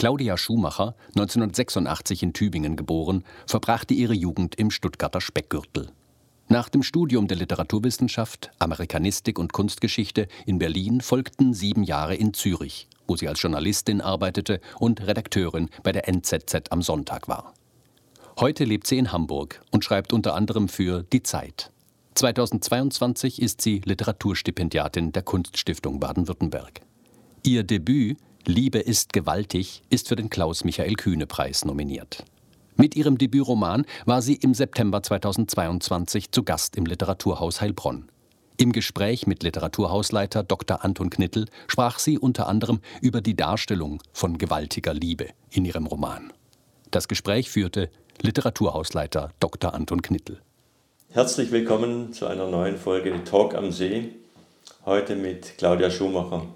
Claudia Schumacher, 1986 in Tübingen geboren, verbrachte ihre Jugend im Stuttgarter Speckgürtel. Nach dem Studium der Literaturwissenschaft, Amerikanistik und Kunstgeschichte in Berlin folgten sieben Jahre in Zürich, wo sie als Journalistin arbeitete und Redakteurin bei der NZZ am Sonntag war. Heute lebt sie in Hamburg und schreibt unter anderem für Die Zeit. 2022 ist sie Literaturstipendiatin der Kunststiftung Baden-Württemberg. Ihr Debüt Liebe ist gewaltig ist für den Klaus-Michael-Kühne-Preis nominiert. Mit ihrem Debütroman war sie im September 2022 zu Gast im Literaturhaus Heilbronn. Im Gespräch mit Literaturhausleiter Dr. Anton Knittel sprach sie unter anderem über die Darstellung von gewaltiger Liebe in ihrem Roman. Das Gespräch führte Literaturhausleiter Dr. Anton Knittel. Herzlich willkommen zu einer neuen Folge Talk am See. Heute mit Claudia Schumacher.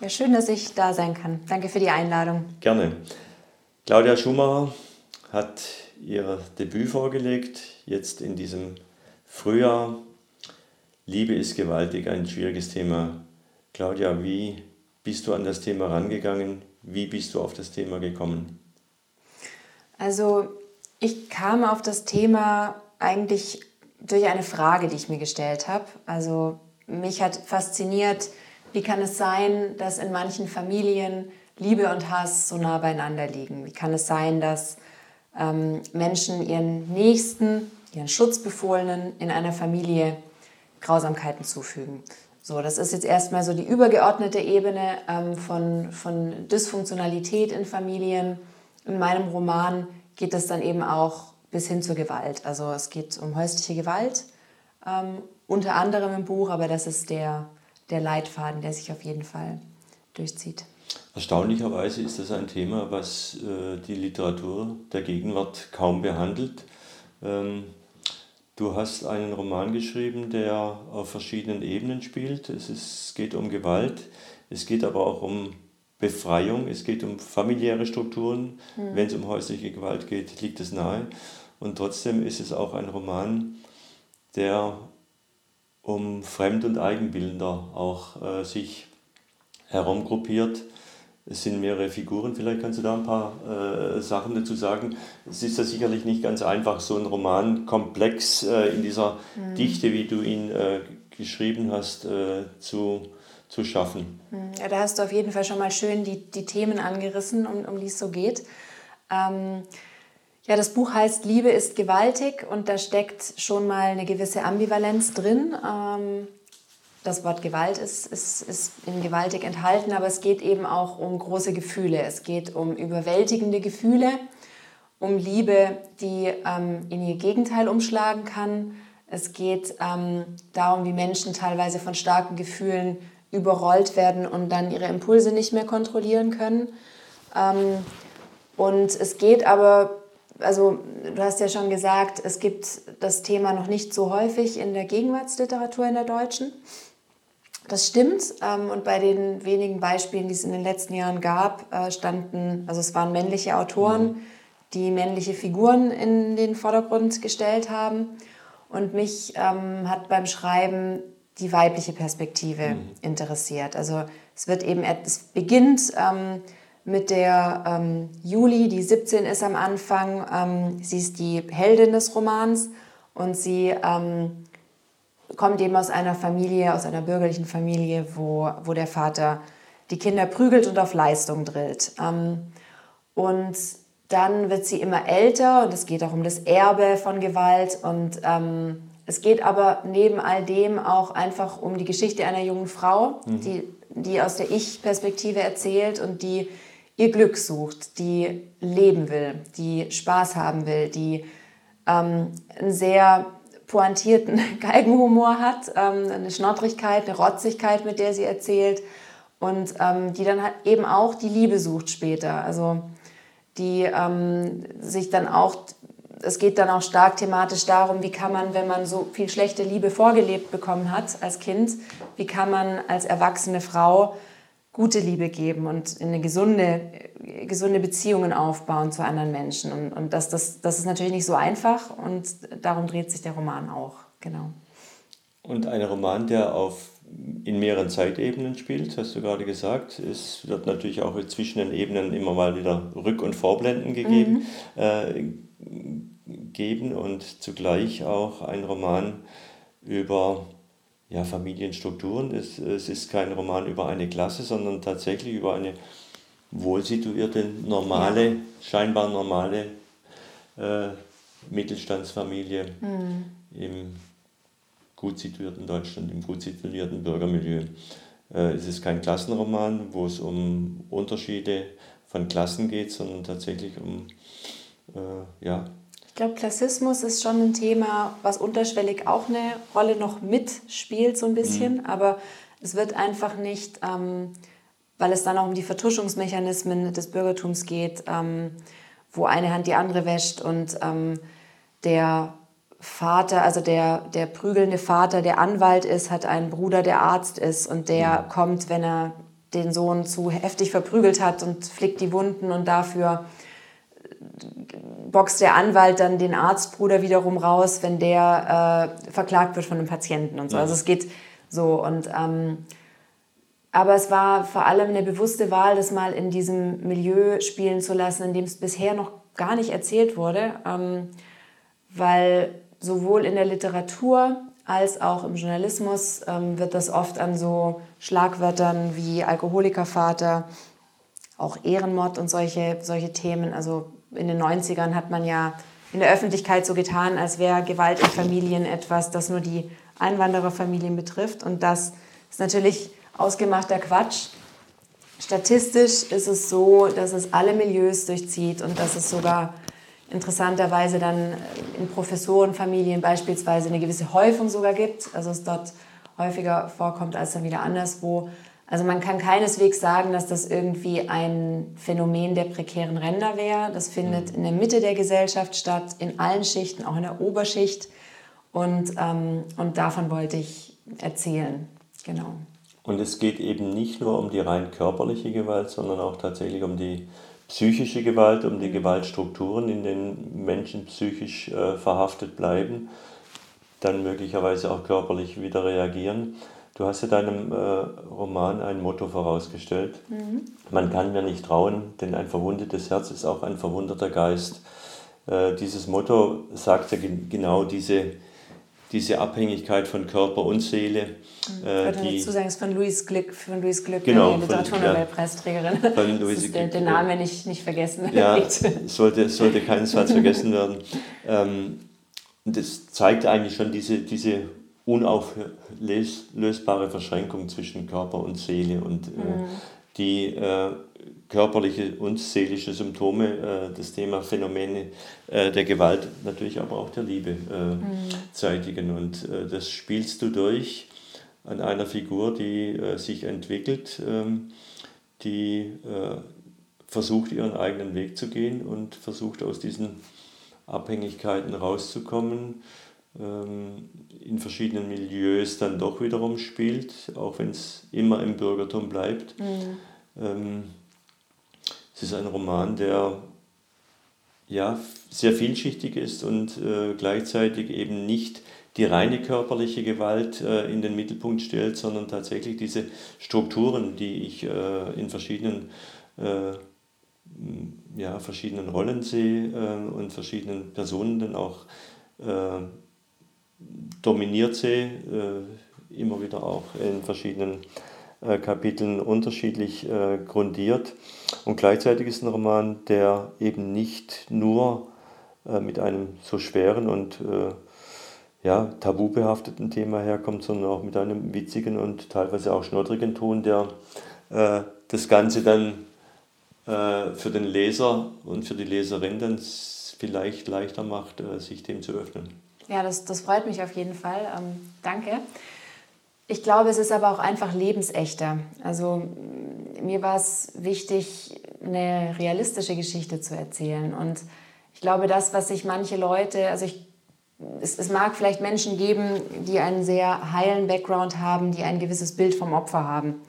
Ja, schön, dass ich da sein kann. Danke für die Einladung. Gerne. Claudia Schumacher hat ihr Debüt vorgelegt, jetzt in diesem Frühjahr. Liebe ist gewaltig, ein schwieriges Thema. Claudia, wie bist du an das Thema rangegangen? Wie bist du auf das Thema gekommen? Also ich kam auf das Thema eigentlich durch eine Frage, die ich mir gestellt habe. Also mich hat fasziniert, wie kann es sein, dass in manchen Familien Liebe und Hass so nah beieinander liegen? Wie kann es sein, dass ähm, Menschen ihren Nächsten, ihren Schutzbefohlenen in einer Familie Grausamkeiten zufügen? So, das ist jetzt erstmal so die übergeordnete Ebene ähm, von, von Dysfunktionalität in Familien. In meinem Roman geht es dann eben auch bis hin zur Gewalt. Also es geht um häusliche Gewalt, ähm, unter anderem im Buch, aber das ist der der Leitfaden, der sich auf jeden Fall durchzieht. Erstaunlicherweise ist das ein Thema, was äh, die Literatur der Gegenwart kaum behandelt. Ähm, du hast einen Roman geschrieben, der auf verschiedenen Ebenen spielt. Es, ist, es geht um Gewalt, es geht aber auch um Befreiung, es geht um familiäre Strukturen. Mhm. Wenn es um häusliche Gewalt geht, liegt es nahe. Und trotzdem ist es auch ein Roman, der um Fremd- und Eigenbilder auch äh, sich herumgruppiert. Es sind mehrere Figuren, vielleicht kannst du da ein paar äh, Sachen dazu sagen. Es ist ja sicherlich nicht ganz einfach, so einen Romankomplex äh, in dieser mhm. Dichte, wie du ihn äh, geschrieben hast, äh, zu, zu schaffen. Mhm. Ja, da hast du auf jeden Fall schon mal schön die, die Themen angerissen, um, um die es so geht. Ähm, ja, das Buch heißt Liebe ist gewaltig und da steckt schon mal eine gewisse Ambivalenz drin. Ähm, das Wort Gewalt ist, ist, ist in gewaltig enthalten, aber es geht eben auch um große Gefühle. Es geht um überwältigende Gefühle, um Liebe, die ähm, in ihr Gegenteil umschlagen kann. Es geht ähm, darum, wie Menschen teilweise von starken Gefühlen überrollt werden und dann ihre Impulse nicht mehr kontrollieren können. Und es geht aber also du hast ja schon gesagt, es gibt das Thema noch nicht so häufig in der Gegenwartsliteratur in der deutschen. Das stimmt. Ähm, und bei den wenigen Beispielen, die es in den letzten Jahren gab, äh, standen, also es waren männliche Autoren, mhm. die männliche Figuren in den Vordergrund gestellt haben. Und mich ähm, hat beim Schreiben die weibliche Perspektive mhm. interessiert. Also es wird eben, es beginnt ähm, mit der ähm, Juli, die 17 ist am Anfang. Ähm, sie ist die Heldin des Romans und sie ähm, kommt eben aus einer Familie, aus einer bürgerlichen Familie, wo, wo der Vater die Kinder prügelt und auf Leistung drillt. Ähm, und dann wird sie immer älter und es geht auch um das Erbe von Gewalt und ähm, es geht aber neben all dem auch einfach um die Geschichte einer jungen Frau, mhm. die, die aus der Ich-Perspektive erzählt und die ihr Glück sucht, die leben will, die Spaß haben will, die ähm, einen sehr pointierten Geigenhumor hat, ähm, eine Schnottrigkeit, eine Rotzigkeit, mit der sie erzählt und ähm, die dann halt eben auch die Liebe sucht später. Also die ähm, sich dann auch, es geht dann auch stark thematisch darum, wie kann man, wenn man so viel schlechte Liebe vorgelebt bekommen hat als Kind, wie kann man als erwachsene Frau gute Liebe geben und in eine gesunde, gesunde Beziehungen aufbauen zu anderen Menschen. Und, und das, das, das ist natürlich nicht so einfach und darum dreht sich der Roman auch, genau. Und ein Roman, der auf in mehreren Zeitebenen spielt, hast du gerade gesagt. Es wird natürlich auch zwischen den Ebenen immer mal wieder Rück- und Vorblenden gegeben, mhm. äh, geben und zugleich auch ein Roman über ja, Familienstrukturen. Es, es ist kein Roman über eine Klasse, sondern tatsächlich über eine wohlsituierte, normale, ja. scheinbar normale äh, Mittelstandsfamilie mhm. im gut situierten Deutschland, im gut situierten Bürgermilieu. Äh, es ist kein Klassenroman, wo es um Unterschiede von Klassen geht, sondern tatsächlich um äh, ja, glaube, Klassismus ist schon ein Thema, was unterschwellig auch eine Rolle noch mitspielt, so ein bisschen. Mhm. Aber es wird einfach nicht, ähm, weil es dann auch um die Vertuschungsmechanismen des Bürgertums geht, ähm, wo eine Hand die andere wäscht und ähm, der Vater, also der, der prügelnde Vater, der Anwalt ist, hat einen Bruder, der Arzt ist und der mhm. kommt, wenn er den Sohn zu heftig verprügelt hat und flickt die Wunden und dafür boxt der Anwalt dann den Arztbruder wiederum raus, wenn der äh, verklagt wird von einem Patienten und so. Also es geht so und ähm, aber es war vor allem eine bewusste Wahl, das mal in diesem Milieu spielen zu lassen, in dem es bisher noch gar nicht erzählt wurde, ähm, weil sowohl in der Literatur als auch im Journalismus ähm, wird das oft an so Schlagwörtern wie Alkoholikervater, auch Ehrenmord und solche, solche Themen, also in den 90ern hat man ja in der Öffentlichkeit so getan, als wäre Gewalt in Familien etwas, das nur die Einwandererfamilien betrifft. Und das ist natürlich ausgemachter Quatsch. Statistisch ist es so, dass es alle Milieus durchzieht und dass es sogar interessanterweise dann in Professorenfamilien beispielsweise eine gewisse Häufung sogar gibt. Also es dort häufiger vorkommt als dann wieder anderswo. Also man kann keineswegs sagen, dass das irgendwie ein Phänomen der prekären Ränder wäre. Das findet mhm. in der Mitte der Gesellschaft statt, in allen Schichten, auch in der Oberschicht. Und, ähm, und davon wollte ich erzählen. Genau. Und es geht eben nicht nur um die rein körperliche Gewalt, sondern auch tatsächlich um die psychische Gewalt, um die. Gewaltstrukturen, in denen Menschen psychisch äh, verhaftet bleiben, dann möglicherweise auch körperlich wieder reagieren. Du hast ja deinem äh, Roman ein Motto vorausgestellt. Mhm. Man kann mir nicht trauen, denn ein verwundetes Herz ist auch ein verwundeter Geist. Äh, dieses Motto sagt ja genau diese, diese Abhängigkeit von Körper und Seele. Mhm. Äh, ich würde dazu sagen, es ist von Louis Glück, von Louis Glück, genau, die Literaturnobelpreisträgerin. Ja, von Louise ist der, den Namen nicht, nicht vergessen. Ja, es sollte, sollte keinesfalls vergessen werden. Ähm, und das zeigt eigentlich schon diese, diese unauflösbare Verschränkung zwischen Körper und Seele und äh, mhm. die äh, körperliche und seelische Symptome, äh, das Thema Phänomene äh, der Gewalt, natürlich aber auch der Liebe äh, mhm. zeitigen. Und äh, das spielst du durch an einer Figur, die sich entwickelt, ähm, die versucht, ihren eigenen Weg zu gehen und versucht, aus diesen Abhängigkeiten rauszukommen in verschiedenen Milieus dann doch wiederum spielt, auch wenn es immer im Bürgertum bleibt. Mhm. Ähm, es ist ein Roman, der ja, sehr vielschichtig ist und äh, gleichzeitig eben nicht die reine körperliche Gewalt äh, in den Mittelpunkt stellt, sondern tatsächlich diese Strukturen, die ich äh, in verschiedenen, äh, ja, verschiedenen Rollen sehe äh, und verschiedenen Personen dann auch äh, dominiert sie äh, immer wieder auch in verschiedenen äh, Kapiteln unterschiedlich äh, grundiert. Und gleichzeitig ist ein Roman, der eben nicht nur äh, mit einem so schweren und äh, ja, tabubehafteten Thema herkommt, sondern auch mit einem witzigen und teilweise auch schnoddrigen Ton, der äh, das Ganze dann für den Leser und für die Leserin dann vielleicht leichter macht, sich dem zu öffnen. Ja, das, das freut mich auf jeden Fall. Ähm, danke. Ich glaube, es ist aber auch einfach lebensechter. Also mir war es wichtig, eine realistische Geschichte zu erzählen. Und ich glaube, das, was sich manche Leute, also ich, es, es mag vielleicht Menschen geben, die einen sehr heilen Background haben, die ein gewisses Bild vom Opfer haben.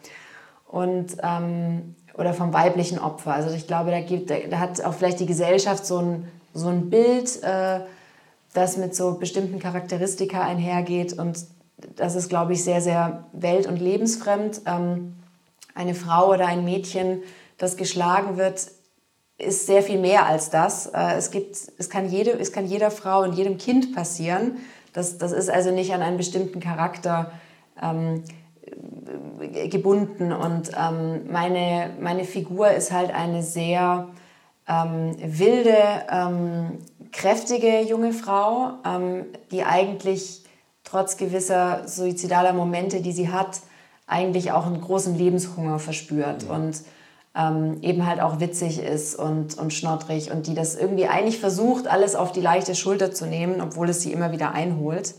Und, ähm, oder vom weiblichen Opfer. Also ich glaube, da, gibt, da hat auch vielleicht die Gesellschaft so ein, so ein Bild, äh, das mit so bestimmten Charakteristika einhergeht. Und das ist, glaube ich, sehr, sehr welt- und lebensfremd. Ähm, eine Frau oder ein Mädchen, das geschlagen wird, ist sehr viel mehr als das. Äh, es, gibt, es, kann jede, es kann jeder Frau und jedem Kind passieren. Das, das ist also nicht an einen bestimmten Charakter ähm, gebunden. Und ähm, meine, meine Figur ist halt eine sehr ähm, wilde, ähm, kräftige junge Frau, ähm, die eigentlich trotz gewisser suizidaler Momente, die sie hat, eigentlich auch einen großen Lebenshunger verspürt ja. und ähm, eben halt auch witzig ist und, und schnottrig und die das irgendwie eigentlich versucht, alles auf die leichte Schulter zu nehmen, obwohl es sie immer wieder einholt.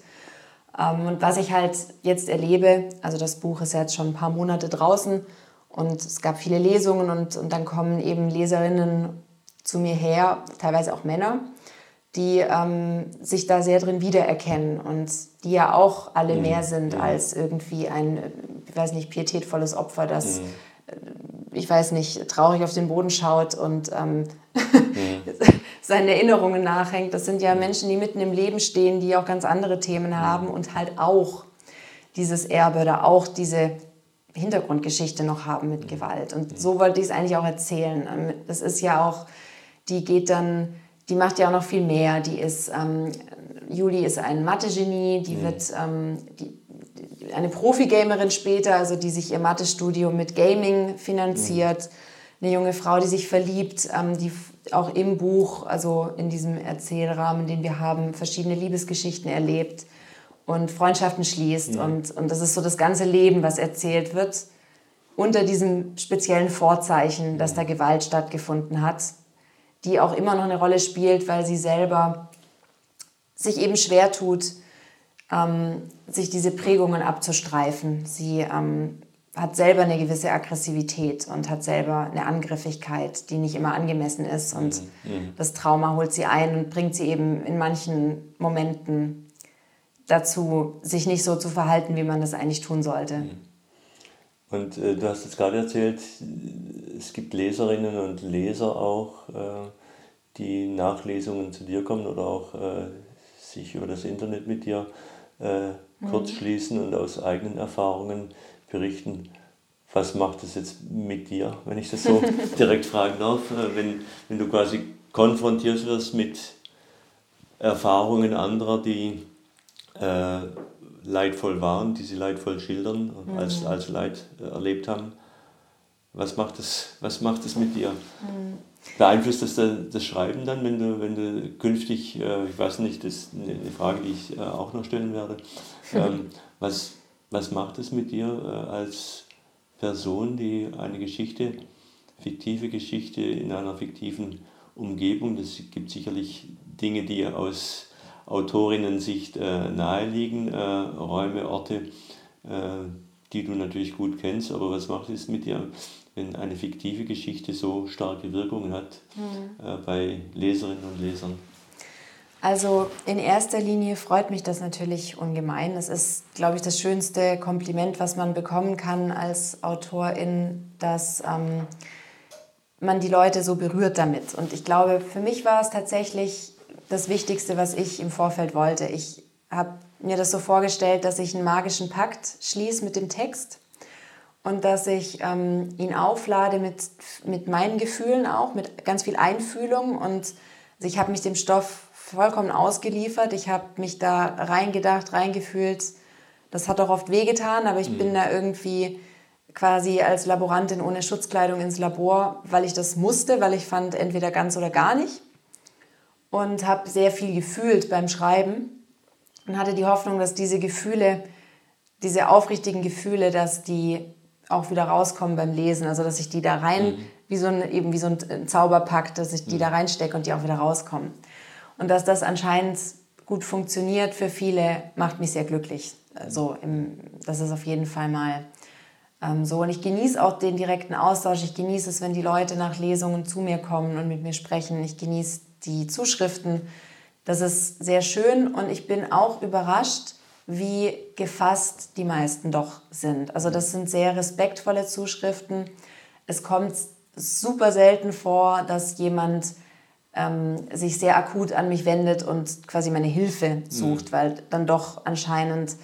Ähm, und was ich halt jetzt erlebe, also das Buch ist ja jetzt schon ein paar Monate draußen und es gab viele Lesungen und, und dann kommen eben Leserinnen zu mir her, teilweise auch Männer, die ähm, sich da sehr drin wiedererkennen und die ja auch alle mhm. mehr sind mhm. als irgendwie ein, ich weiß nicht, pietätvolles Opfer, das, mhm. Äh, ich weiß nicht, traurig auf den Boden schaut und ähm, mhm. seinen Erinnerungen nachhängt. Das sind ja mhm. Menschen, die mitten im Leben stehen, die auch ganz andere Themen haben und halt auch dieses Erbe oder auch diese Hintergrundgeschichte noch haben mit Gewalt. Und so wollte ich es eigentlich auch erzählen. Ähm, das ist ja auch, die geht dann die macht ja auch noch viel mehr. Die ist, ähm, Juli ist ein Mathe-Genie, die mhm. wird ähm, die, eine Profi-Gamerin später, also die sich ihr Mathe-Studium mit Gaming finanziert. Mhm. Eine junge Frau, die sich verliebt, ähm, die auch im Buch, also in diesem Erzählrahmen, den wir haben, verschiedene Liebesgeschichten erlebt und Freundschaften schließt. Mhm. Und, und das ist so das ganze Leben, was erzählt wird, unter diesem speziellen Vorzeichen, dass da Gewalt stattgefunden hat die auch immer noch eine Rolle spielt, weil sie selber sich eben schwer tut, ähm, sich diese Prägungen abzustreifen. Sie ähm, hat selber eine gewisse Aggressivität und hat selber eine Angriffigkeit, die nicht immer angemessen ist. Und mhm. mhm. das Trauma holt sie ein und bringt sie eben in manchen Momenten dazu, sich nicht so zu verhalten, wie man das eigentlich tun sollte. Mhm. Und äh, du hast jetzt gerade erzählt, es gibt Leserinnen und Leser auch, äh, die nach Lesungen zu dir kommen oder auch äh, sich über das Internet mit dir äh, mhm. kurz schließen und aus eigenen Erfahrungen berichten. Was macht es jetzt mit dir, wenn ich das so direkt fragen darf, äh, wenn, wenn du quasi konfrontiert wirst mit Erfahrungen anderer, die äh, leidvoll waren, die sie leidvoll schildern, mhm. als, als Leid äh, erlebt haben. Was macht es, was macht es mit dir? Mhm. Beeinflusst das das Schreiben dann, wenn du, wenn du künftig, äh, ich weiß nicht, das ist eine Frage, die ich äh, auch noch stellen werde, ähm, was, was macht es mit dir als Person, die eine Geschichte, fiktive Geschichte in einer fiktiven Umgebung, das gibt sicherlich Dinge, die aus Autorinnen-Sicht äh, naheliegen, äh, Räume, Orte, äh, die du natürlich gut kennst, aber was macht es mit dir, wenn eine fiktive Geschichte so starke Wirkungen hat mhm. äh, bei Leserinnen und Lesern? Also in erster Linie freut mich das natürlich ungemein. Das ist, glaube ich, das schönste Kompliment, was man bekommen kann als Autorin, dass ähm, man die Leute so berührt damit. Und ich glaube, für mich war es tatsächlich das Wichtigste, was ich im Vorfeld wollte. Ich habe mir das so vorgestellt, dass ich einen magischen Pakt schließe mit dem Text und dass ich ähm, ihn auflade mit, mit meinen Gefühlen auch, mit ganz viel Einfühlung. Und ich habe mich dem Stoff vollkommen ausgeliefert. Ich habe mich da reingedacht, reingefühlt. Das hat auch oft wehgetan, aber ich mhm. bin da irgendwie quasi als Laborantin ohne Schutzkleidung ins Labor, weil ich das musste, weil ich fand, entweder ganz oder gar nicht und habe sehr viel gefühlt beim Schreiben und hatte die Hoffnung, dass diese Gefühle, diese aufrichtigen Gefühle, dass die auch wieder rauskommen beim Lesen, also dass ich die da rein, mhm. wie so ein, eben wie so ein Zauberpakt, dass ich die mhm. da reinstecke und die auch wieder rauskommen. Und dass das anscheinend gut funktioniert für viele, macht mich sehr glücklich. So, im, das ist auf jeden Fall mal ähm, so. Und ich genieße auch den direkten Austausch. Ich genieße es, wenn die Leute nach Lesungen zu mir kommen und mit mir sprechen. Ich genieße die Zuschriften. Das ist sehr schön und ich bin auch überrascht, wie gefasst die meisten doch sind. Also das sind sehr respektvolle Zuschriften. Es kommt super selten vor, dass jemand ähm, sich sehr akut an mich wendet und quasi meine Hilfe sucht, mhm. weil dann doch anscheinend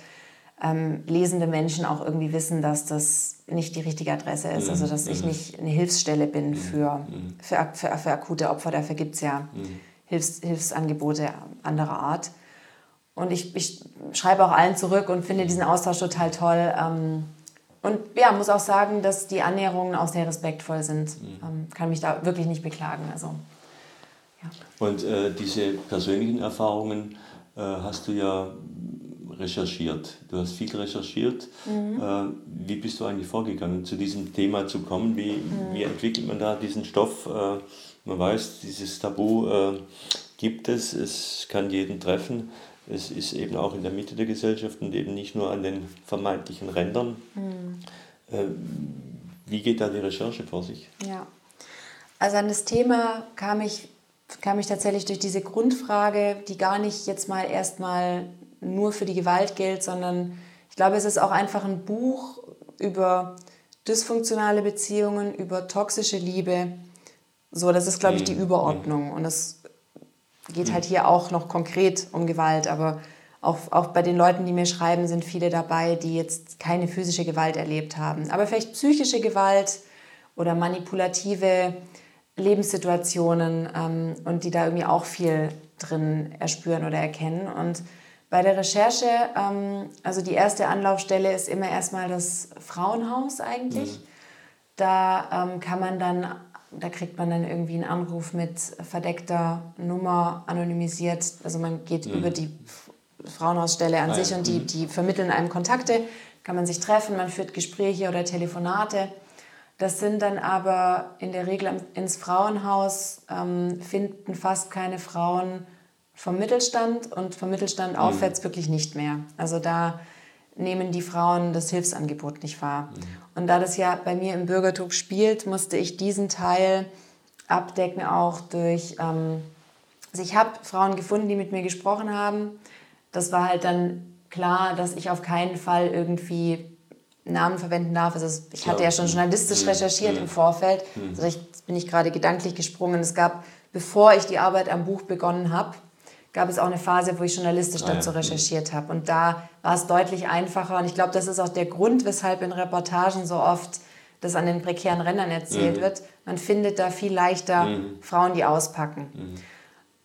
ähm, lesende Menschen auch irgendwie wissen, dass das nicht die richtige Adresse ist. Mhm. Also dass ich mhm. nicht eine Hilfsstelle bin mhm. für, mhm. für, für, für akute Opfer. Dafür gibt es ja Hilfs, Hilfsangebote anderer Art. Und ich, ich schreibe auch allen zurück und finde diesen Austausch total toll. Ähm, und ja, muss auch sagen, dass die Annäherungen auch sehr respektvoll sind. Ähm, kann mich da wirklich nicht beklagen. Also, ja. Und äh, diese persönlichen Erfahrungen äh, hast du ja recherchiert. Du hast viel recherchiert. Mhm. Äh, wie bist du eigentlich vorgegangen, zu diesem Thema zu kommen? Wie, mhm. wie entwickelt man da diesen Stoff? Äh, man weiß, dieses Tabu äh, gibt es, es kann jeden treffen. Es ist eben auch in der Mitte der Gesellschaft und eben nicht nur an den vermeintlichen Rändern. Mhm. Wie geht da die Recherche vor sich? Ja, also an das Thema kam ich, kam ich tatsächlich durch diese Grundfrage, die gar nicht jetzt mal erstmal nur für die Gewalt gilt, sondern ich glaube, es ist auch einfach ein Buch über dysfunktionale Beziehungen, über toxische Liebe. So, das ist, glaube ich, die mhm. Überordnung. Und es geht halt hier auch noch konkret um Gewalt, aber auch, auch bei den Leuten, die mir schreiben, sind viele dabei, die jetzt keine physische Gewalt erlebt haben, aber vielleicht psychische Gewalt oder manipulative Lebenssituationen ähm, und die da irgendwie auch viel drin erspüren oder erkennen. Und bei der Recherche, ähm, also die erste Anlaufstelle ist immer erstmal das Frauenhaus eigentlich. Mhm. Da ähm, kann man dann, da kriegt man dann irgendwie einen Anruf mit verdeckter Nummer, anonymisiert. Also man geht mhm. über die Frauenhausstelle an ah, sich und die, mhm. die vermitteln einem Kontakte. Kann man sich treffen, man führt Gespräche oder Telefonate. Das sind dann aber in der Regel ins Frauenhaus, ähm, finden fast keine Frauen vom Mittelstand und vom Mittelstand mhm. aufwärts wirklich nicht mehr. Also da nehmen die Frauen das Hilfsangebot nicht wahr. Mhm. Und da das ja bei mir im Bürgertum spielt, musste ich diesen Teil abdecken auch durch, ähm, also ich habe Frauen gefunden, die mit mir gesprochen haben. Das war halt dann klar, dass ich auf keinen Fall irgendwie Namen verwenden darf. Also ich hatte ja schon journalistisch mhm. recherchiert mhm. im Vorfeld. Mhm. Also ich, bin ich gerade gedanklich gesprungen. Es gab, bevor ich die Arbeit am Buch begonnen habe, gab es auch eine Phase, wo ich journalistisch ah, dazu ja. recherchiert habe. Und da war es deutlich einfacher. Und ich glaube, das ist auch der Grund, weshalb in Reportagen so oft das an den prekären Rändern erzählt mhm. wird. Man findet da viel leichter mhm. Frauen, die auspacken. Mhm.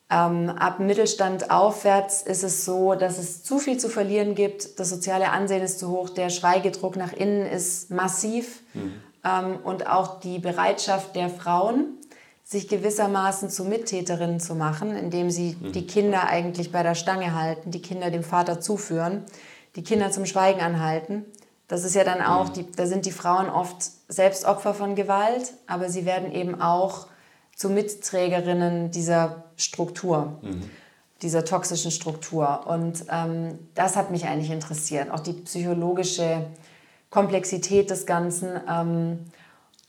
Ähm, ab Mittelstand aufwärts ist es so, dass es zu viel zu verlieren gibt. Das soziale Ansehen ist zu hoch, der Schweigedruck nach innen ist massiv. Mhm. Ähm, und auch die Bereitschaft der Frauen, sich gewissermaßen zu Mittäterinnen zu machen, indem sie mhm. die Kinder eigentlich bei der Stange halten, die Kinder dem Vater zuführen, die Kinder zum Schweigen anhalten. Das ist ja dann auch, mhm. die, da sind die Frauen oft selbst Opfer von Gewalt, aber sie werden eben auch zu Mitträgerinnen dieser Struktur, mhm. dieser toxischen Struktur. Und ähm, das hat mich eigentlich interessiert, auch die psychologische Komplexität des Ganzen. Ähm,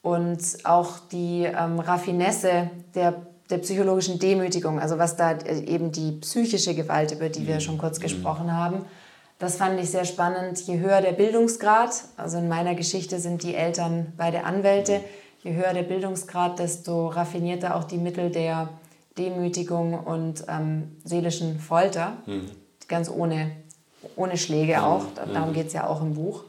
und auch die ähm, Raffinesse der, der psychologischen Demütigung, also was da äh, eben die psychische Gewalt, über die wir schon kurz mhm. gesprochen haben, das fand ich sehr spannend. Je höher der Bildungsgrad, also in meiner Geschichte sind die Eltern beide Anwälte, je höher der Bildungsgrad, desto raffinierter auch die Mittel der Demütigung und ähm, seelischen Folter, mhm. ganz ohne, ohne Schläge mhm. auch, darum mhm. geht es ja auch im Buch.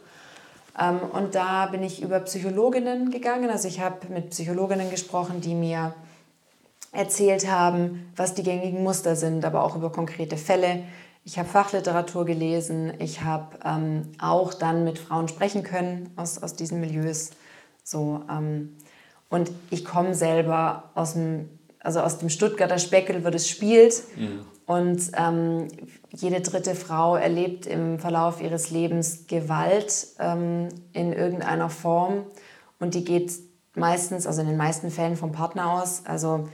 Ähm, und da bin ich über Psychologinnen gegangen. Also ich habe mit Psychologinnen gesprochen, die mir erzählt haben, was die gängigen Muster sind, aber auch über konkrete Fälle. Ich habe Fachliteratur gelesen. Ich habe ähm, auch dann mit Frauen sprechen können aus, aus diesen Milieus. So, ähm, und ich komme selber aus dem, also aus dem Stuttgarter Speckel, wo das spielt. Mhm. Und ähm, jede dritte Frau erlebt im Verlauf ihres Lebens Gewalt ähm, in irgendeiner Form. Und die geht meistens, also in den meisten Fällen vom Partner aus. Also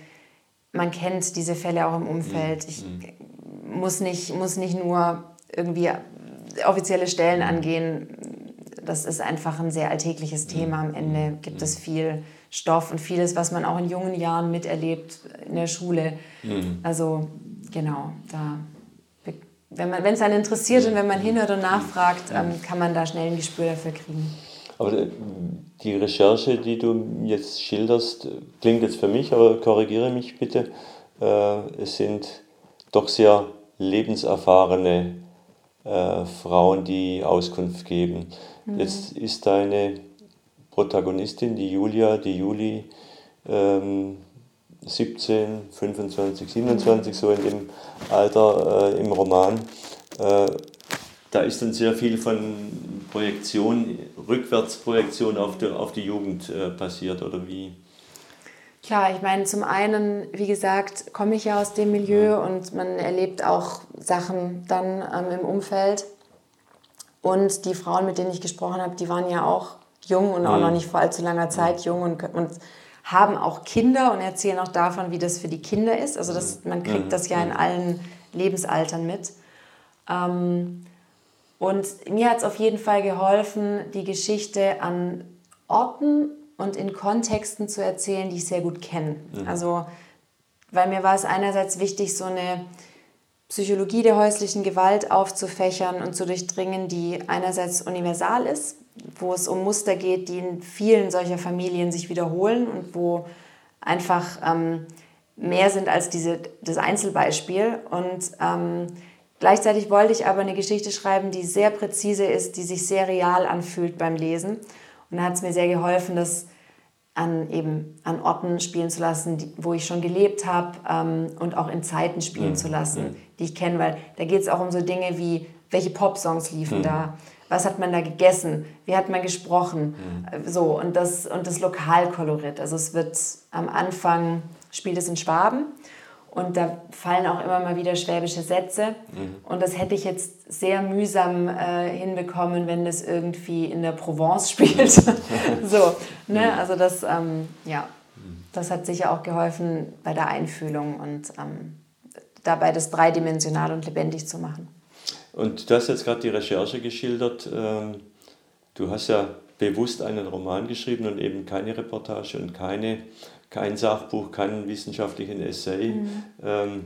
man kennt diese Fälle auch im Umfeld. Ich, muss nicht, muss nicht nur irgendwie offizielle Stellen angehen. Das ist einfach ein sehr alltägliches Thema. Am Ende gibt es viel Stoff und vieles, was man auch in jungen Jahren miterlebt in der Schule. Mhm. Also genau, da wenn es einen interessiert und wenn man hinhört und nachfragt, ähm, kann man da schnell ein Gespür dafür kriegen. Aber äh, die Recherche, die du jetzt schilderst, klingt jetzt für mich, aber korrigiere mich bitte, äh, es sind doch sehr lebenserfahrene äh, Frauen, die Auskunft geben. Mhm. Jetzt ist deine Protagonistin, die Julia, die Juli, ähm, 17, 25, 27, so in dem Alter äh, im Roman. Äh, da ist dann sehr viel von Projektion, Rückwärtsprojektion auf die, auf die Jugend äh, passiert, oder wie? Klar, ich meine, zum einen, wie gesagt, komme ich ja aus dem Milieu ja. und man erlebt auch Sachen dann ähm, im Umfeld. Und die Frauen, mit denen ich gesprochen habe, die waren ja auch jung und auch noch nicht vor allzu langer Zeit jung und, und haben auch Kinder und erzählen auch davon, wie das für die Kinder ist. Also das, man kriegt mhm. das ja in allen Lebensaltern mit. Ähm, und mir hat es auf jeden Fall geholfen, die Geschichte an Orten und in Kontexten zu erzählen, die ich sehr gut kenne. Mhm. Also, weil mir war es einerseits wichtig, so eine Psychologie der häuslichen Gewalt aufzufächern und zu durchdringen, die einerseits universal ist, wo es um Muster geht, die in vielen solcher Familien sich wiederholen und wo einfach ähm, mehr sind als diese, das Einzelbeispiel. Und ähm, gleichzeitig wollte ich aber eine Geschichte schreiben, die sehr präzise ist, die sich sehr real anfühlt beim Lesen. Und da hat es mir sehr geholfen, das an, eben, an Orten spielen zu lassen, die, wo ich schon gelebt habe ähm, und auch in Zeiten spielen mhm. zu lassen, mhm. die ich kenne, weil da geht es auch um so Dinge wie, welche Popsongs liefen mhm. da, was hat man da gegessen, wie hat man gesprochen, mhm. so und das, und das Lokalkolorit. Also es wird am Anfang, spielt es in Schwaben und da fallen auch immer mal wieder schwäbische Sätze. Mhm. Und das hätte ich jetzt sehr mühsam äh, hinbekommen, wenn das irgendwie in der Provence spielt. so, ne? Mhm. Also das, ähm, ja, das hat sicher auch geholfen bei der Einfühlung und ähm, dabei das dreidimensional und lebendig zu machen. Und du hast jetzt gerade die Recherche geschildert. Ähm, du hast ja bewusst einen Roman geschrieben und eben keine Reportage und keine kein Sachbuch, keinen wissenschaftlichen Essay. Mhm. Ähm,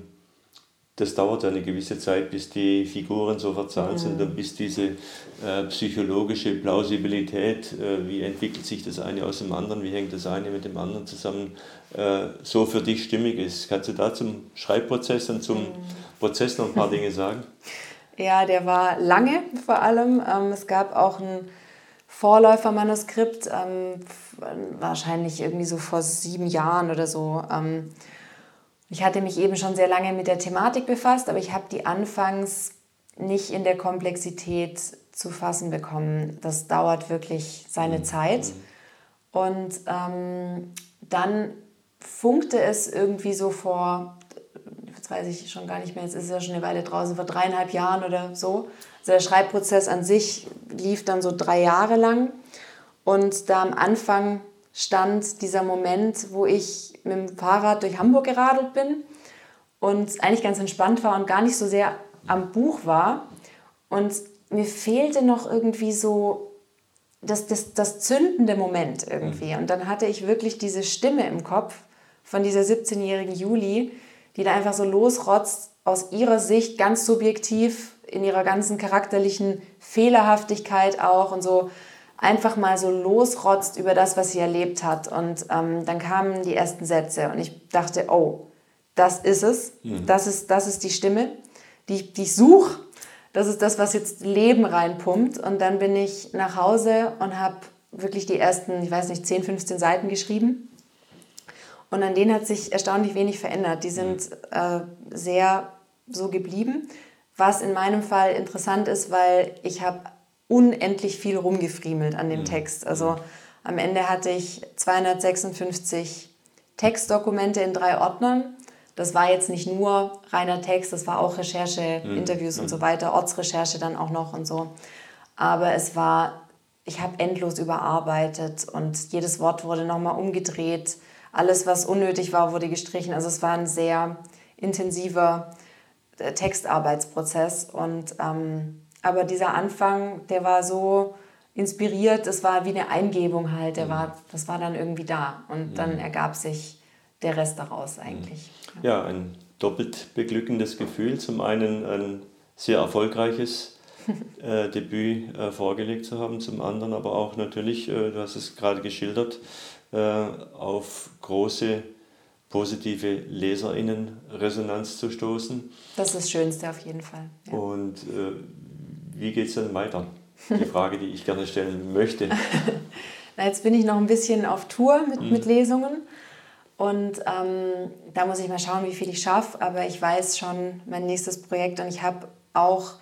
das dauert ja eine gewisse Zeit, bis die Figuren so verzahnt mhm. sind und bis diese äh, psychologische Plausibilität, äh, wie entwickelt sich das eine aus dem anderen, wie hängt das eine mit dem anderen zusammen, äh, so für dich stimmig ist. Kannst du da zum Schreibprozess und zum mhm. Prozess noch ein paar Dinge sagen? Ja, der war lange vor allem. Ähm, es gab auch ein Vorläufermanuskript, ähm, wahrscheinlich irgendwie so vor sieben Jahren oder so. Ähm, ich hatte mich eben schon sehr lange mit der Thematik befasst, aber ich habe die anfangs nicht in der Komplexität zu fassen bekommen. Das dauert wirklich seine mhm. Zeit. Und ähm, dann funkte es irgendwie so vor, weiß ich schon gar nicht mehr, jetzt ist es ja schon eine Weile draußen, vor dreieinhalb Jahren oder so, also der Schreibprozess an sich lief dann so drei Jahre lang. Und da am Anfang stand dieser Moment, wo ich mit dem Fahrrad durch Hamburg geradelt bin und eigentlich ganz entspannt war und gar nicht so sehr am Buch war. Und mir fehlte noch irgendwie so das, das, das zündende Moment irgendwie. Und dann hatte ich wirklich diese Stimme im Kopf von dieser 17-jährigen Juli, die da einfach so losrotzt, aus ihrer Sicht ganz subjektiv in ihrer ganzen charakterlichen Fehlerhaftigkeit auch und so einfach mal so losrotzt über das, was sie erlebt hat. Und ähm, dann kamen die ersten Sätze und ich dachte, oh, das ist es, mhm. das, ist, das ist die Stimme, die, ich, die ich suche. Das ist das, was jetzt Leben reinpumpt. Und dann bin ich nach Hause und habe wirklich die ersten, ich weiß nicht, 10, 15 Seiten geschrieben. Und an denen hat sich erstaunlich wenig verändert. Die sind mhm. äh, sehr so geblieben. Was in meinem Fall interessant ist, weil ich habe unendlich viel rumgefriemelt an dem mhm. Text. Also mhm. am Ende hatte ich 256 Textdokumente in drei Ordnern. Das war jetzt nicht nur reiner Text, das war auch Recherche, mhm. Interviews und so weiter, Ortsrecherche dann auch noch und so. Aber es war, ich habe endlos überarbeitet und jedes Wort wurde nochmal umgedreht. Alles, was unnötig war, wurde gestrichen. Also es war ein sehr intensiver äh, Textarbeitsprozess. Und, ähm, aber dieser Anfang, der war so inspiriert, das war wie eine Eingebung halt, der mhm. war, das war dann irgendwie da. Und dann mhm. ergab sich der Rest daraus eigentlich. Ja, ja ein doppelt beglückendes Gefühl. Zum einen ein sehr erfolgreiches äh, Debüt äh, vorgelegt zu haben, zum anderen aber auch natürlich, äh, du hast es gerade geschildert, auf große positive LeserInnen-Resonanz zu stoßen. Das ist das Schönste auf jeden Fall. Ja. Und äh, wie geht es dann weiter? Die Frage, die ich gerne stellen möchte. Na, jetzt bin ich noch ein bisschen auf Tour mit, mhm. mit Lesungen. Und ähm, da muss ich mal schauen, wie viel ich schaffe. Aber ich weiß schon mein nächstes Projekt und ich habe auch,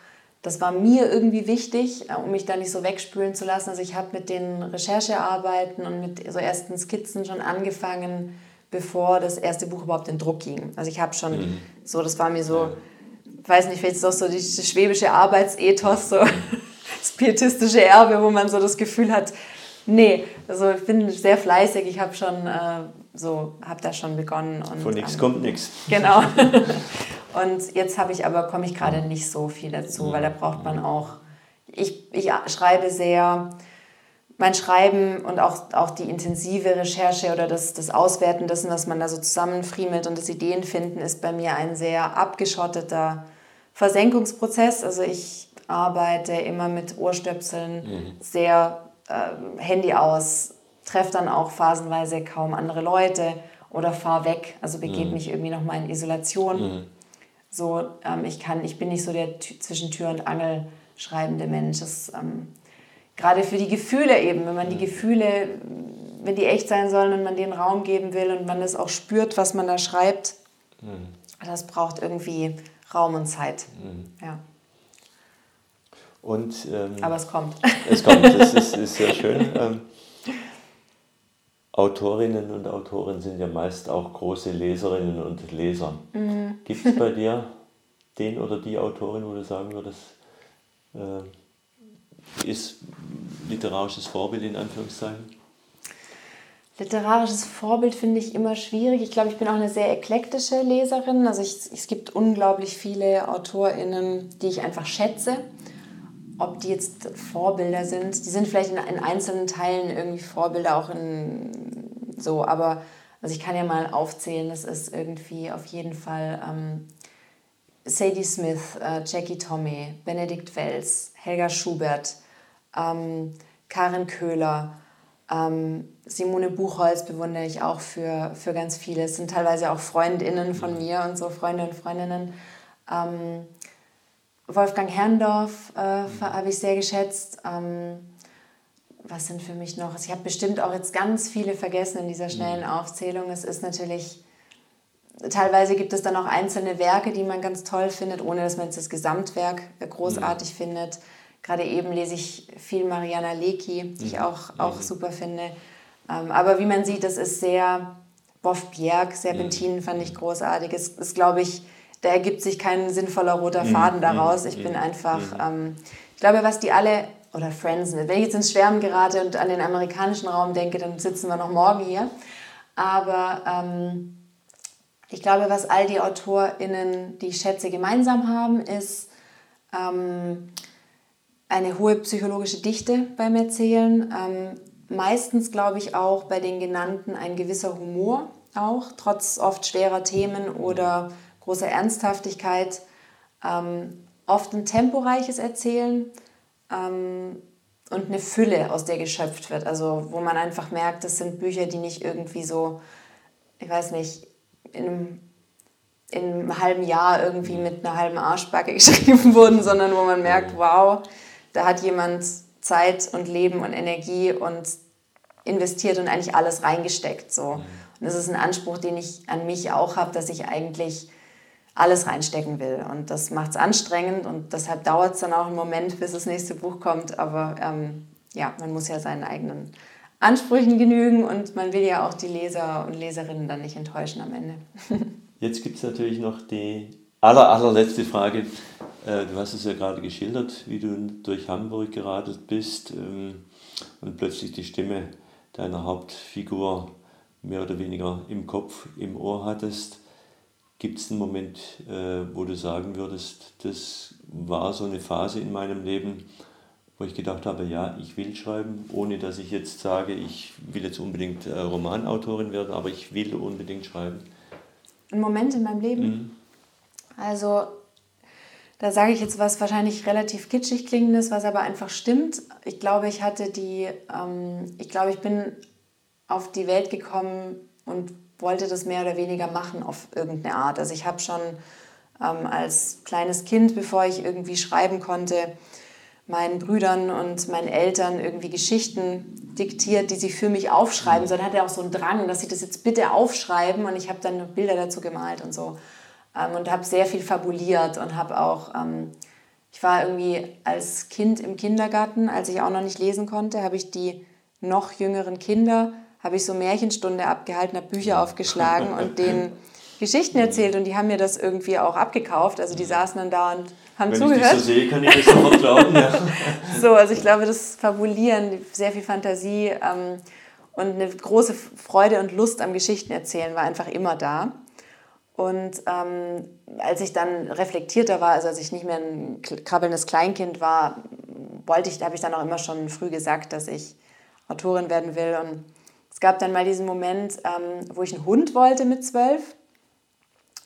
das war mir irgendwie wichtig, äh, um mich da nicht so wegspülen zu lassen. Also ich habe mit den Recherchearbeiten und mit so ersten Skizzen schon angefangen, bevor das erste Buch überhaupt in Druck ging. Also ich habe schon mhm. so, das war mir so, ich weiß nicht, vielleicht ist auch so die, die schwäbische Arbeitsethos, so das pietistische Erbe, wo man so das Gefühl hat, nee, also ich bin sehr fleißig, ich habe schon äh, so, habe da schon begonnen. Und, Von nichts ähm, kommt nichts. Genau. und jetzt habe ich aber, komme ich gerade nicht so viel dazu, weil da braucht man auch, ich, ich schreibe sehr, mein Schreiben und auch, auch die intensive Recherche oder das, das Auswerten dessen, was man da so zusammenfriemelt und das Ideenfinden ist bei mir ein sehr abgeschotteter Versenkungsprozess. Also ich arbeite immer mit Ohrstöpseln, mhm. sehr äh, Handy aus, treffe dann auch phasenweise kaum andere Leute oder fahre weg, also begebe mhm. mich irgendwie nochmal in Isolation. Mhm. So, ähm, ich kann, ich bin nicht so der zwischen Tür und Angel schreibende Mensch. Das, ähm, gerade für die Gefühle eben, wenn man die Gefühle, wenn die echt sein sollen und man den Raum geben will und man das auch spürt, was man da schreibt, mhm. das braucht irgendwie Raum und Zeit. Mhm. Ja. Und, ähm, Aber es kommt. Es kommt, das ist, ist sehr schön. Autorinnen und Autoren sind ja meist auch große Leserinnen und Leser. Mhm. Gibt es bei dir den oder die Autorin, wo du sagen würdest, äh, ist literarisches Vorbild in Anführungszeichen? Literarisches Vorbild finde ich immer schwierig. Ich glaube, ich bin auch eine sehr eklektische Leserin. Also ich, es gibt unglaublich viele AutorInnen, die ich einfach schätze. Ob die jetzt Vorbilder sind, die sind vielleicht in, in einzelnen Teilen irgendwie Vorbilder auch in so, aber also ich kann ja mal aufzählen, das ist irgendwie auf jeden Fall ähm, Sadie Smith, äh, Jackie Tommy, Benedikt Wells, Helga Schubert, ähm, Karin Köhler, ähm, Simone Buchholz bewundere ich auch für, für ganz viele. Es sind teilweise auch Freundinnen von mir und so, Freunde und Freundinnen. Ähm, Wolfgang Herrndorf äh, mhm. habe ich sehr geschätzt. Ähm, was sind für mich noch? Also ich habe bestimmt auch jetzt ganz viele vergessen in dieser schnellen mhm. Aufzählung. Es ist natürlich teilweise gibt es dann auch einzelne Werke, die man ganz toll findet, ohne dass man jetzt das Gesamtwerk großartig ja. findet. Gerade eben lese ich viel Mariana Lecki, die ich mhm. auch, auch mhm. super finde. Ähm, aber wie man sieht, das ist sehr Boff Bjerg, Serpentin fand ich großartig. Es ist, glaube ich, da ergibt sich kein sinnvoller roter Faden daraus. Ich bin einfach, ähm, ich glaube, was die alle, oder Friends, wenn ich jetzt ins Schwärmen gerate und an den amerikanischen Raum denke, dann sitzen wir noch morgen hier. Aber ähm, ich glaube, was all die AutorInnen, die ich schätze, gemeinsam haben, ist ähm, eine hohe psychologische Dichte beim Erzählen. Ähm, meistens, glaube ich, auch bei den genannten ein gewisser Humor, auch trotz oft schwerer Themen oder großer Ernsthaftigkeit. Ähm, oft ein temporeiches Erzählen ähm, und eine Fülle, aus der geschöpft wird. Also wo man einfach merkt, das sind Bücher, die nicht irgendwie so, ich weiß nicht, in einem, in einem halben Jahr irgendwie mit einer halben Arschbacke geschrieben wurden, sondern wo man merkt, wow, da hat jemand Zeit und Leben und Energie und investiert und eigentlich alles reingesteckt. So. Und das ist ein Anspruch, den ich an mich auch habe, dass ich eigentlich alles reinstecken will. Und das macht es anstrengend und deshalb dauert es dann auch einen Moment, bis das nächste Buch kommt. Aber ähm, ja, man muss ja seinen eigenen Ansprüchen genügen und man will ja auch die Leser und Leserinnen dann nicht enttäuschen am Ende. Jetzt gibt es natürlich noch die aller, allerletzte Frage. Äh, du hast es ja gerade geschildert, wie du durch Hamburg geradelt bist ähm, und plötzlich die Stimme deiner Hauptfigur mehr oder weniger im Kopf, im Ohr hattest. Gibt es einen Moment, äh, wo du sagen würdest, das war so eine Phase in meinem Leben, wo ich gedacht habe, ja, ich will schreiben, ohne dass ich jetzt sage, ich will jetzt unbedingt äh, Romanautorin werden, aber ich will unbedingt schreiben? Ein Moment in meinem Leben? Mhm. Also, da sage ich jetzt was wahrscheinlich relativ kitschig klingendes, was aber einfach stimmt. Ich glaube, ich hatte die, ähm, ich glaube, ich bin auf die Welt gekommen und wollte das mehr oder weniger machen auf irgendeine Art. Also ich habe schon ähm, als kleines Kind, bevor ich irgendwie schreiben konnte, meinen Brüdern und meinen Eltern irgendwie Geschichten diktiert, die sie für mich aufschreiben. So, dann hatte er auch so einen Drang, dass sie das jetzt bitte aufschreiben und ich habe dann Bilder dazu gemalt und so. Ähm, und habe sehr viel fabuliert und habe auch, ähm, ich war irgendwie als Kind im Kindergarten, als ich auch noch nicht lesen konnte, habe ich die noch jüngeren Kinder, habe ich so Märchenstunde abgehalten, habe Bücher aufgeschlagen und denen Geschichten erzählt und die haben mir das irgendwie auch abgekauft. Also die saßen dann da und haben Wenn zugehört. Wenn ich dich so sehe, kann ich das sofort glauben. Ja. so, also ich glaube, das Fabulieren, sehr viel Fantasie ähm, und eine große Freude und Lust am Geschichten erzählen war einfach immer da. Und ähm, als ich dann reflektierter war, also als ich nicht mehr ein krabbelndes Kleinkind war, wollte ich, habe ich dann auch immer schon früh gesagt, dass ich Autorin werden will. Und es gab dann mal diesen Moment, ähm, wo ich einen Hund wollte mit zwölf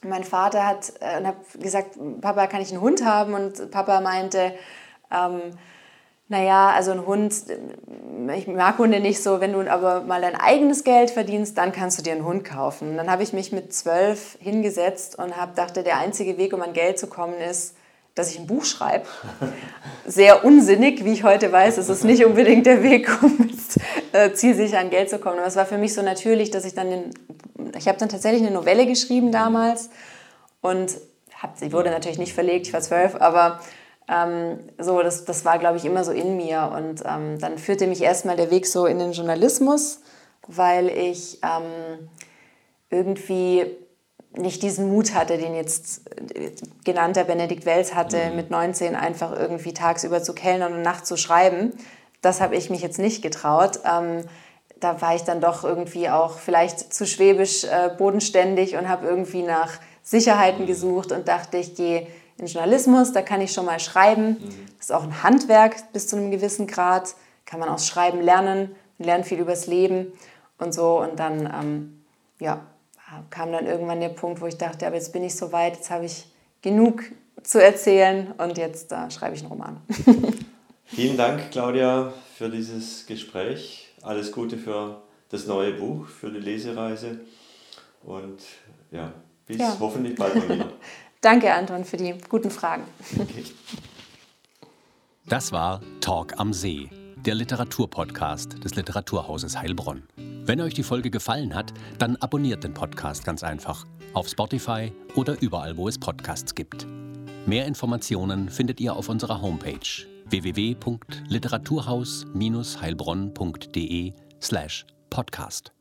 mein Vater hat äh, und habe gesagt, Papa, kann ich einen Hund haben? Und Papa meinte, ähm, naja, also ein Hund, ich mag Hunde nicht so, wenn du aber mal dein eigenes Geld verdienst, dann kannst du dir einen Hund kaufen. Und dann habe ich mich mit zwölf hingesetzt und habe dachte, der einzige Weg, um an Geld zu kommen, ist, dass ich ein Buch schreibe. Sehr unsinnig, wie ich heute weiß. Es ist nicht unbedingt der Weg, um äh, zielsicher an Geld zu kommen. Aber es war für mich so natürlich, dass ich dann, den, ich habe dann tatsächlich eine Novelle geschrieben damals und hab, sie wurde natürlich nicht verlegt, ich war zwölf, aber ähm, so, das, das war, glaube ich, immer so in mir. Und ähm, dann führte mich erstmal der Weg so in den Journalismus, weil ich ähm, irgendwie nicht diesen Mut hatte, den jetzt äh, genannter Benedikt Wells hatte, mhm. mit 19 einfach irgendwie tagsüber zu kellnern und nachts zu schreiben. Das habe ich mich jetzt nicht getraut. Ähm, da war ich dann doch irgendwie auch vielleicht zu schwäbisch äh, bodenständig und habe irgendwie nach Sicherheiten mhm. gesucht und dachte, ich gehe in Journalismus, da kann ich schon mal schreiben. Mhm. Das ist auch ein Handwerk bis zu einem gewissen Grad. Kann man aus Schreiben lernen, lernt viel übers Leben und so. Und dann, ähm, ja, kam dann irgendwann der Punkt, wo ich dachte, aber jetzt bin ich so weit, jetzt habe ich genug zu erzählen und jetzt äh, schreibe ich einen Roman. Vielen Dank, Claudia, für dieses Gespräch. Alles Gute für das neue Buch, für die Lesereise und ja, bis ja. hoffentlich bald mal wieder. Danke, Anton, für die guten Fragen. Okay. Das war Talk am See, der Literaturpodcast des Literaturhauses Heilbronn. Wenn euch die Folge gefallen hat, dann abonniert den Podcast ganz einfach auf Spotify oder überall, wo es Podcasts gibt. Mehr Informationen findet ihr auf unserer Homepage www.literaturhaus-heilbronn.de slash podcast.